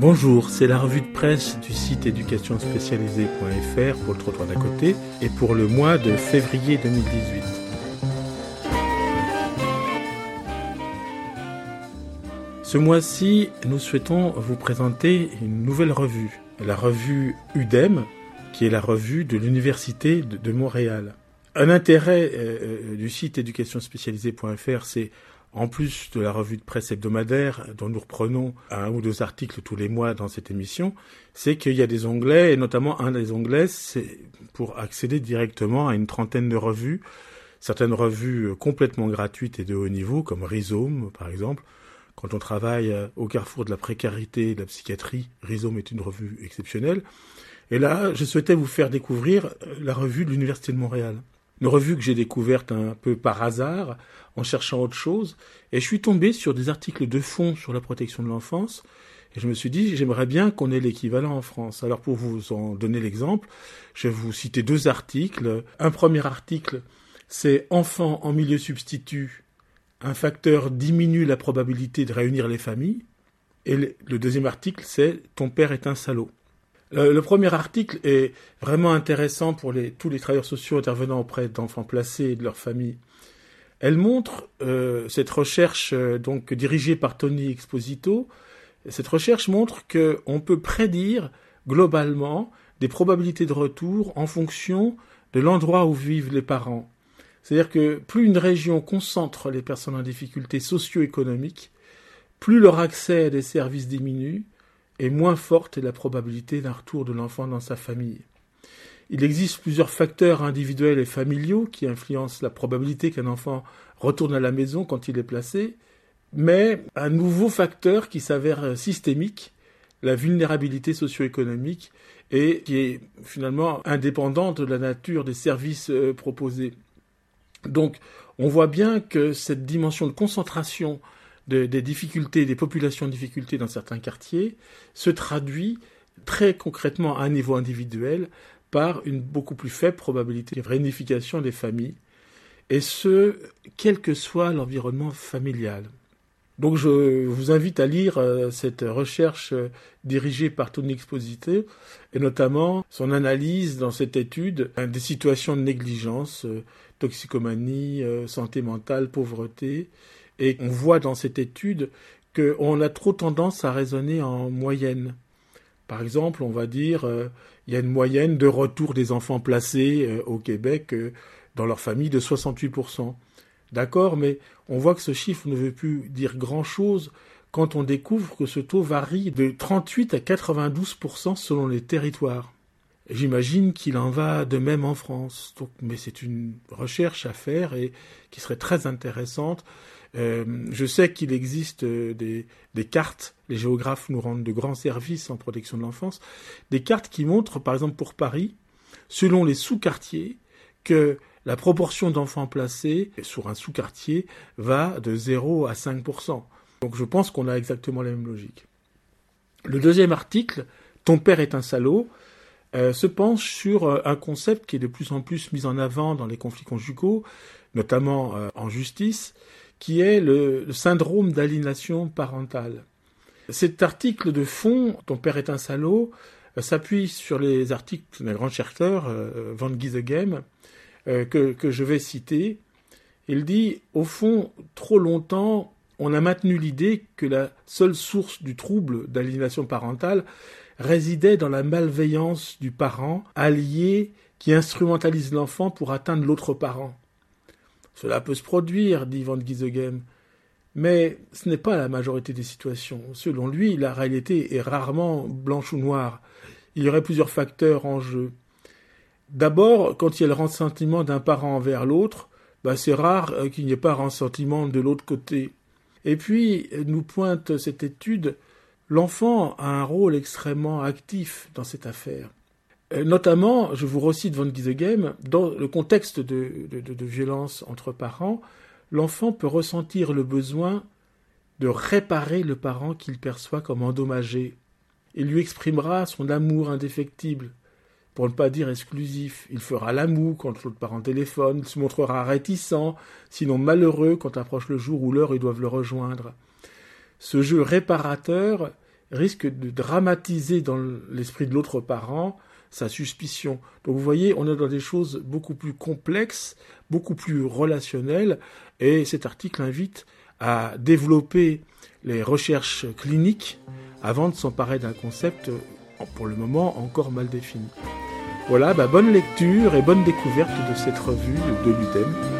Bonjour, c'est la revue de presse du site éducationspécialisée.fr pour le trottoir d'à côté et pour le mois de février 2018. Ce mois-ci, nous souhaitons vous présenter une nouvelle revue, la revue UDEM, qui est la revue de l'Université de, Montréal. Un intérêt euh, euh, du site éducationspécialisée.fr, c'est en plus de la revue de presse hebdomadaire dont nous reprenons un ou deux articles tous les mois dans cette émission, c'est qu'il y a des onglets, et notamment un des onglets, c'est pour accéder directement à une trentaine de revues, certaines revues complètement gratuites et de haut niveau, comme Rhizome par exemple. Quand on travaille au carrefour de la précarité et de la psychiatrie, Rhizome est une revue exceptionnelle. Et là, je souhaitais vous faire découvrir la revue de l'Université de Montréal une revue que j'ai découverte un peu par hasard en cherchant autre chose, et je suis tombé sur des articles de fond sur la protection de l'enfance, et je me suis dit, j'aimerais bien qu'on ait l'équivalent en France. Alors pour vous en donner l'exemple, je vais vous citer deux articles. Un premier article, c'est Enfants en milieu substitut, un facteur diminue la probabilité de réunir les familles. Et le deuxième article, c'est Ton père est un salaud. Le, premier article est vraiment intéressant pour tous les travailleurs sociaux intervenant auprès d'enfants placés et de leurs familles. Elle montre euh, cette recherche euh, donc dirigée par Tony Exposito. Cette recherche montre qu'on peut prédire globalement des probabilités de retour en fonction de l'endroit où vivent les parents. C'est-à-dire que plus une région concentre les personnes en difficulté socio-économique, plus leur accès à des services diminue, et moins forte est la probabilité d'un retour de l'enfant dans sa famille. Il existe plusieurs facteurs individuels et familiaux qui influencent la probabilité qu'un enfant retourne à la maison quand il est placé, mais un nouveau facteur qui s'avère systémique, la vulnérabilité socio-économique, et qui est finalement indépendante de la nature des services euh, proposés. Donc, on voit bien que cette dimension de concentration des difficultés, des populations en difficulté dans certains quartiers, se traduit très concrètement à un niveau individuel par une beaucoup plus faible probabilité de réunification des familles, et ce, quel que soit l'environnement familial. Donc je vous invite à lire euh, cette recherche euh, dirigée par Tony Exposité, et notamment son analyse dans cette étude hein, des situations de négligence, euh, toxicomanie, santé mentale, pauvreté, et on voit dans cette étude qu'on a trop tendance à raisonner en moyenne. Par exemple, on va dire euh, il y a une moyenne de retour des enfants placés euh, au Québec euh, dans leur famille de 68%. D'accord, mais on voit que ce chiffre ne veut plus dire grand-chose quand on découvre que ce taux varie de 38 à 92% selon les territoires. J'imagine qu'il en va de même en France. Donc, mais c'est une recherche à faire et qui serait très intéressante euh, je sais qu'il existe euh, des, cartes, les géographes nous rendent de grands services en protection de l'enfance, des cartes qui montrent, par exemple pour Paris, selon les sous-quartiers, que la proportion d'enfants placés sur un sous-quartier va de 0 à 5%. Donc je pense qu'on a exactement la même logique. Le deuxième article, Ton père est un salaud, euh, se penche sur un concept qui est de plus en plus mis en avant dans les conflits conjugaux, notamment en justice, qui est le, syndrome d'aliénation parentale. Cet article de fond, Ton père est un salaud, euh, s'appuie sur les articles d'un grand chercheur, euh, Van Giesegem, euh, que, que je vais citer. Il dit, au fond, trop longtemps, on a maintenu l'idée que la seule source du trouble d'aliénation parentale résidait dans la malveillance du parent allié qui instrumentalise l'enfant pour atteindre l'autre parent. Cela peut se produire, dit Van Giesegem, mais ce n'est pas la majorité des situations. Selon lui, la réalité est rarement blanche ou noire. Il y aurait plusieurs facteurs en jeu. D'abord, quand il y a le ressentiment d'un parent envers l'autre, bah, c'est rare euh, qu'il n'y ait pas ressentiment de l'autre côté. Et puis, nous pointe cette étude, l'enfant a un rôle extrêmement actif dans cette affaire. Euh, notamment, je vous recite Van Giesegem, dans le contexte de, de, violence entre parents, l'enfant peut ressentir le besoin de réparer le parent qu'il perçoit comme endommagé. Il lui exprimera son amour indéfectible, pour ne pas dire exclusif. Il fera l'amour quand l'autre parent téléphone, il se montrera réticent, sinon malheureux quand approche le jour où l'heure ils doivent le rejoindre. Ce jeu réparateur risque de dramatiser dans l'esprit de l'autre parent sa suspicion. Donc vous voyez, on est dans des choses beaucoup plus complexes, beaucoup plus relationnelles, et cet article invite à développer les recherches cliniques avant de s'emparer d'un concept pour le moment encore mal défini. Voilà, bah bonne lecture et bonne découverte de cette revue de l'UDEM.